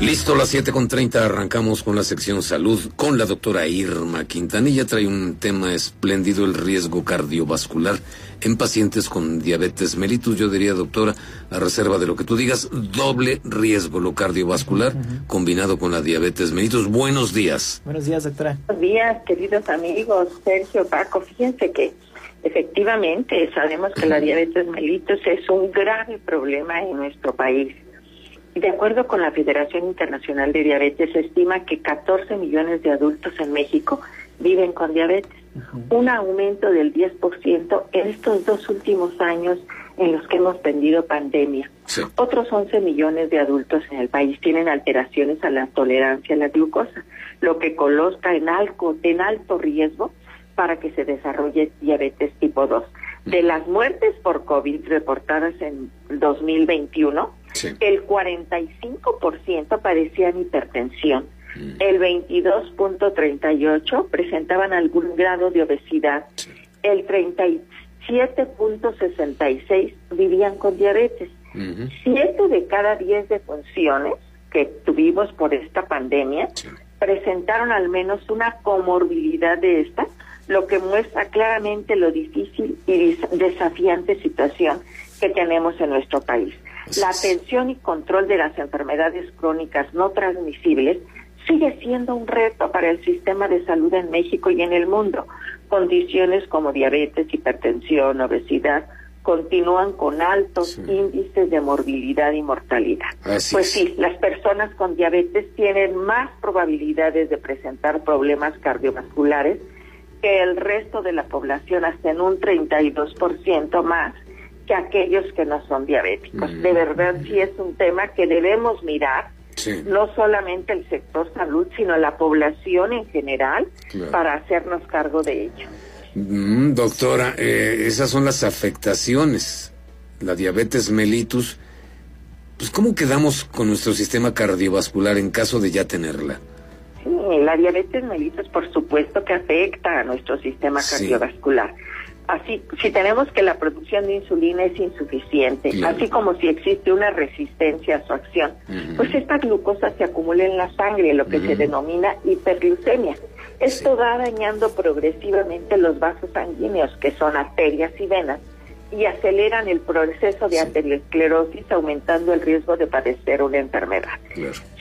Listo, las 7.30 arrancamos con la sección salud con la doctora Irma Quintanilla. Trae un tema espléndido, el riesgo cardiovascular en pacientes con diabetes mellitus. Yo diría, doctora, a reserva de lo que tú digas, doble riesgo lo cardiovascular combinado con la diabetes mellitus. Buenos días. Buenos días, doctora. Buenos días, queridos amigos. Sergio, Paco, fíjense que efectivamente sabemos que la diabetes mellitus es un grave problema en nuestro país de acuerdo con la Federación Internacional de Diabetes, se estima que 14 millones de adultos en México viven con diabetes, un aumento del 10% en estos dos últimos años en los que hemos tenido pandemia. Otros 11 millones de adultos en el país tienen alteraciones a la tolerancia a la glucosa, lo que coloca en alto, en alto riesgo para que se desarrolle diabetes tipo 2. De las muertes por COVID reportadas en 2021, el 45% padecían hipertensión, mm. el 22.38 presentaban algún grado de obesidad, el 37.66 vivían con diabetes. Siete de cada diez defunciones que tuvimos por esta pandemia presentaron al menos una comorbilidad de esta, lo que muestra claramente lo difícil y desafiante situación que tenemos en nuestro país. La atención y control de las enfermedades crónicas no transmisibles sigue siendo un reto para el sistema de salud en México y en el mundo. Condiciones como diabetes, hipertensión, obesidad continúan con altos índices de morbilidad y mortalidad. pues sí, las personas con diabetes tienen más probabilidades de presentar problemas cardiovasculares que el resto de la población, hasta en un 32% más que aquellos que no son diabéticos. De verdad, sí es un tema que debemos mirar, no solamente el sector salud, sino la población en general, para hacernos cargo de ello. Mm, doctora, eh, esas son las afectaciones. La diabetes mellitus, pues ¿cómo quedamos con nuestro sistema cardiovascular en caso de ya tenerla? Sí, la diabetes mellitus por supuesto que afecta a nuestro sistema cardiovascular así si tenemos que la producción de insulina es insuficiente, así como si existe una resistencia a su acción, pues esta glucosa se acumula en la sangre, lo que se denomina hiperglucemia. Esto va dañando progresivamente los vasos sanguíneos, que son arterias y venas, y aceleran el proceso de arteriosclerosis, aumentando el riesgo de padecer una enfermedad.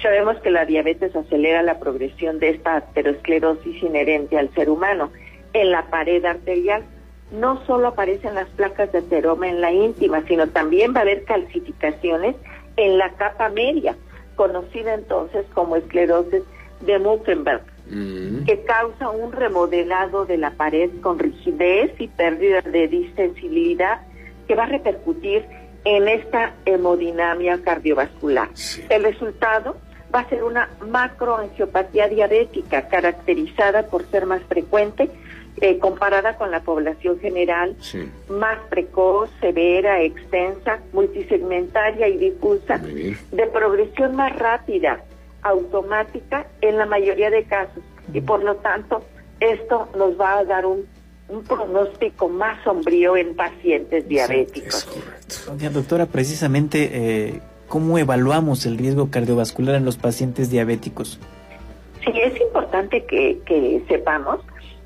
Sabemos que la diabetes acelera la progresión de esta arteriosclerosis inherente al ser humano en la pared arterial no solo aparecen las placas de ateroma en la íntima, sino también va a haber calcificaciones en la capa media, conocida entonces como esclerosis de Muttenberg, mm. que causa un remodelado de la pared con rigidez y pérdida de distensibilidad que va a repercutir en esta hemodinamia cardiovascular. El resultado va a ser una macroangiopatía diabética caracterizada por ser más frecuente eh, comparada con la población general, más precoz, severa, extensa, multisegmentaria y difusa, de progresión más rápida, automática en la mayoría de casos. Y por lo tanto, esto nos va a dar un, pronóstico más sombrío en pacientes diabéticos. doctora, precisamente, eh, ¿cómo evaluamos el riesgo cardiovascular en los pacientes diabéticos? Sí, es importante que, que sepamos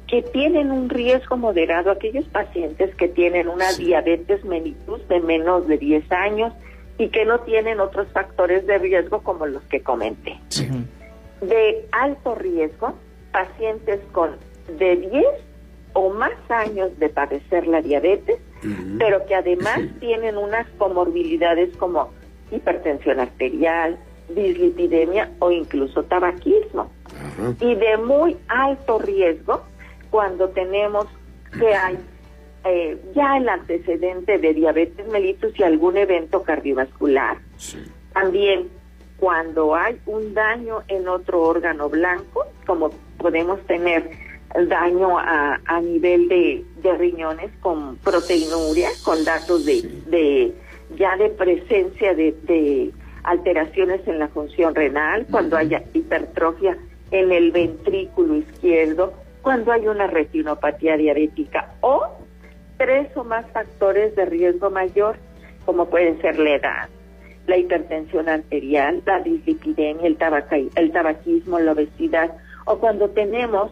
que tienen un riesgo moderado, aquellos pacientes que tienen una diabetes mellitus de menos de 10 años y que no tienen otros factores de riesgo como los que comenté. De alto riesgo, pacientes con de 10 o más años de padecer la diabetes, pero que además tienen unas comorbilidades como hipertensión arterial, dislipidemia o incluso tabaquismo. Y de muy alto riesgo, cuando tenemos que hay eh, ya el antecedente de diabetes mellitus y algún evento cardiovascular. También cuando hay un daño en otro órgano blanco, como podemos tener daño a, a nivel de, de riñones con proteinuria, con datos de, de ya de presencia de, de alteraciones en la función renal, cuando haya hipertrofia en el ventrículo izquierdo, cuando hay una retinopatía diabética o tres o más factores de riesgo mayor, como pueden ser la edad, la hipertensión arterial, la dislipidemia, el, el tabaquismo, la obesidad, o cuando tenemos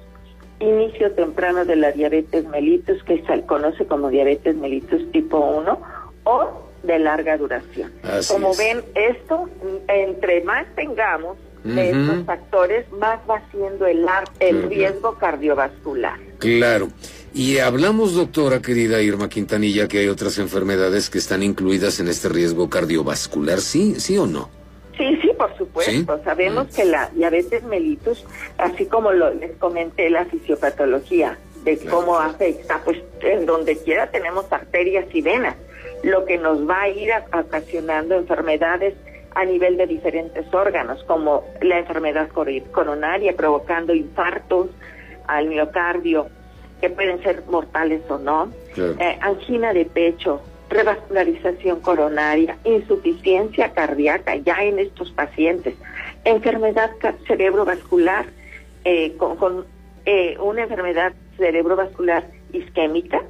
inicio temprano de la diabetes mellitus, que se conoce como diabetes mellitus tipo 1, o de larga duración. como ven, esto, entre más tengamos de estos factores, más va siendo el, el riesgo cardiovascular. Claro. Y hablamos, doctora querida Irma Quintanilla, que hay otras enfermedades que están incluidas en este riesgo cardiovascular, ¿sí, sí o no? Sí, sí, por supuesto. Sabemos mm. que la diabetes mellitus, así como lo, les comenté la fisiopatología, de cómo afecta, pues en donde quiera tenemos arterias y venas, lo que nos va a ir ocasionando enfermedades a nivel de diferentes órganos, como la enfermedad coronaria, provocando infartos al miocardio, que pueden ser mortales o no, eh, angina de pecho, revascularización coronaria, insuficiencia cardíaca ya en estos pacientes, enfermedad cerebrovascular eh, con, eh, una enfermedad cerebrovascular isquémica,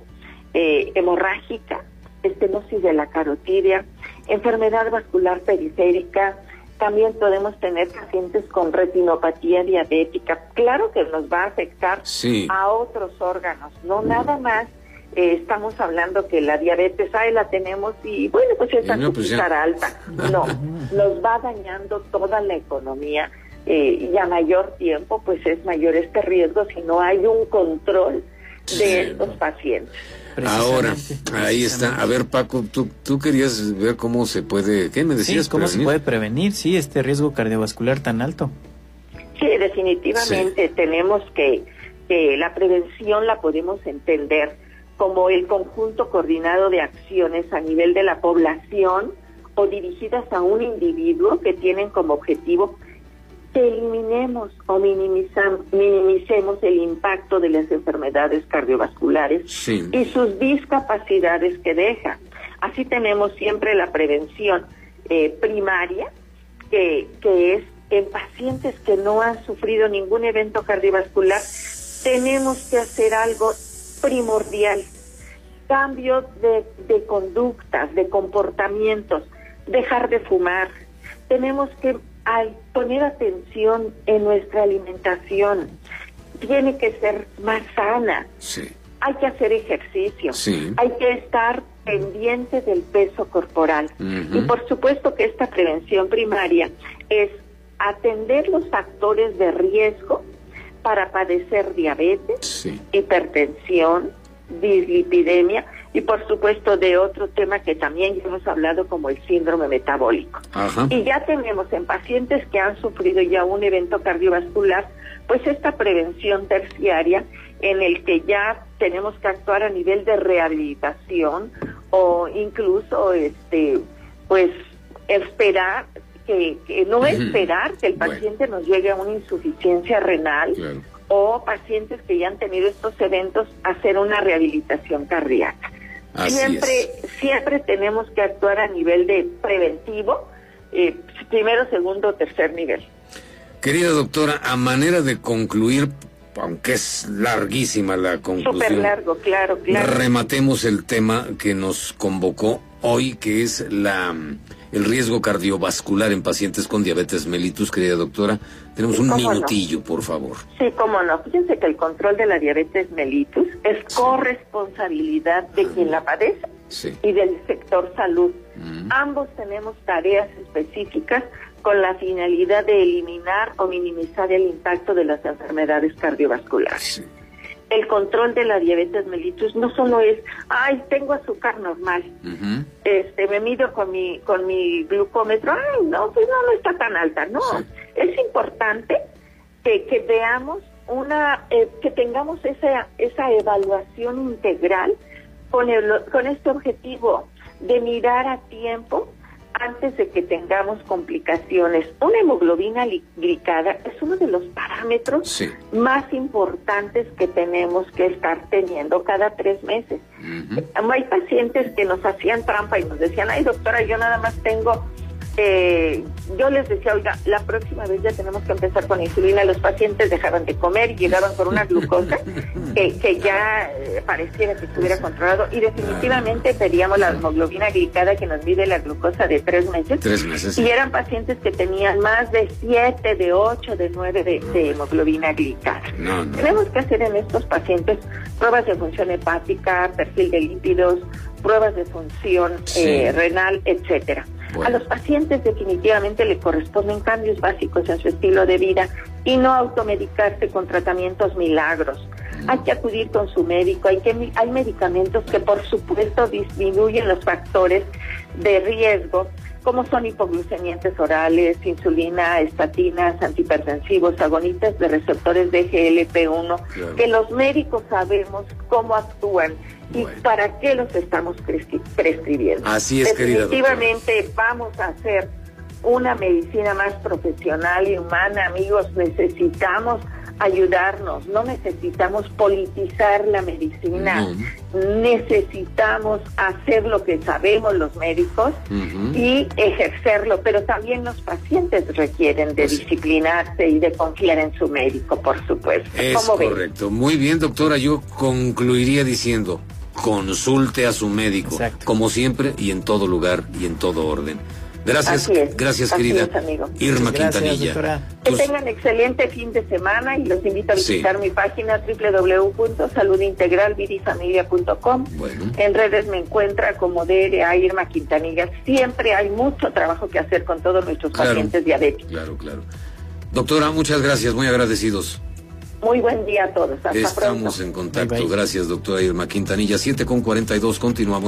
hemorrágica, estenosis de la carotidia, enfermedad vascular periférica, también podemos tener pacientes con retinopatía diabética. Claro que nos va a afectar a otros órganos, no nada más. Eh, estamos hablando que la diabetes, ahí la tenemos y bueno, pues es no, pues alta. No, nos va dañando toda la economía eh, y a mayor tiempo, pues es mayor este riesgo si no hay un control de estos pacientes. Ahora, ahí está. A ver, Paco, tú, tú querías ver cómo se puede, ¿qué me decías? ¿Cómo se puede prevenir, sí, este riesgo cardiovascular tan alto? Sí, definitivamente tenemos que, que la prevención la podemos entender como el conjunto coordinado de acciones a nivel de la población o dirigidas a un individuo que tienen como objetivo que eliminemos o minimicemos el impacto de las enfermedades cardiovasculares y sus discapacidades que deja. Así tenemos siempre la prevención eh, primaria, que, que es en pacientes que no han sufrido ningún evento cardiovascular, tenemos que hacer algo primordial, cambio de, de conductas, de comportamientos, dejar de fumar. Tenemos que al poner atención en nuestra alimentación, tiene que ser más sana. Hay que hacer ejercicio. Hay que estar pendiente del peso corporal. Y por supuesto que esta prevención primaria es atender los factores de riesgo para padecer diabetes, hipertensión, dislipidemia y por supuesto de otro tema que también hemos hablado como el síndrome metabólico. Y ya tenemos en pacientes que han sufrido ya un evento cardiovascular, pues esta prevención terciaria en el que ya tenemos que actuar a nivel de rehabilitación o incluso este pues esperar que, no esperar que el paciente nos llegue a una insuficiencia renal o pacientes que ya han tenido estos eventos hacer una rehabilitación cardíaca siempre, siempre tenemos que actuar a nivel de preventivo, eh, primero, segundo, tercer nivel. Querida doctora, a manera de concluir, aunque es larguísima la conclusión. Súper largo, claro, claro. Rematemos el tema que nos convocó hoy, que es la el riesgo cardiovascular en pacientes con diabetes mellitus, querida doctora. Tenemos un minutillo, por favor. Sí, cómo no. Fíjense que el control de la diabetes mellitus es corresponsabilidad de quien la padece y del sector salud. Mm. Ambos tenemos tareas específicas con la finalidad de eliminar o minimizar el impacto de las enfermedades cardiovasculares el control de la diabetes mellitus no solo es, ay, tengo azúcar normal, este, me mido con mi, con mi glucómetro, ay, no, pues no, no está tan alta, no. Es importante que, que veamos una, eh, que tengamos esa, esa evaluación integral con, el, con este objetivo de mirar a tiempo antes de que tengamos complicaciones. Una hemoglobina glicada es uno de los parámetros más importantes que tenemos que estar teniendo cada tres meses. Hay pacientes que nos hacían trampa y nos decían, ay doctora, yo nada más tengo eh, yo les decía, oiga, la próxima vez ya tenemos que empezar con insulina. Los pacientes dejaban de comer y llegaban con una glucosa que, ya eh, pareciera que estuviera controlado. Y definitivamente pedíamos la hemoglobina glicada que nos mide la glucosa de tres meses. Tres meses. Y eran pacientes que tenían más de siete, de ocho, de nueve de, hemoglobina glicada. Tenemos que hacer en estos pacientes pruebas de función hepática, perfil de lípidos, pruebas de función eh, renal, etcétera. A los pacientes definitivamente le corresponden cambios básicos en su estilo de vida y no automedicarse con tratamientos milagros. Mm. Hay que acudir con su médico, hay, que, hay medicamentos que por supuesto disminuyen los factores de riesgo como son hipoglucemiantes orales, insulina, estatinas, antihipertensivos, agonistas de receptores de GLP-1, que los médicos sabemos cómo actúan y para qué los estamos prescribiendo. Así es, Definitivamente vamos a hacer una medicina más profesional y humana, amigos, necesitamos ayudarnos, no necesitamos politizar la medicina, necesitamos hacer lo que sabemos los médicos y ejercerlo, pero también los pacientes requieren de pues disciplinarse y de confiar en su médico, por supuesto. Es correcto. Muy bien, doctora, yo concluiría diciendo, consulte a su médico, como siempre y en todo lugar y en todo orden. Gracias, gracias querida Irma Quintanilla. Que tengan excelente fin de semana y los invito a visitar mi página www.saludintegralvidifamilia.com. Bueno. En redes me encuentra como DRA Irma Quintanilla. Siempre hay mucho trabajo que hacer con todos nuestros pacientes diabéticos. Claro, claro. Doctora, muchas gracias, muy agradecidos. Muy buen día a todos. Hasta Estamos en contacto. Gracias, doctora Irma Quintanilla. 7 con 42, continuamos.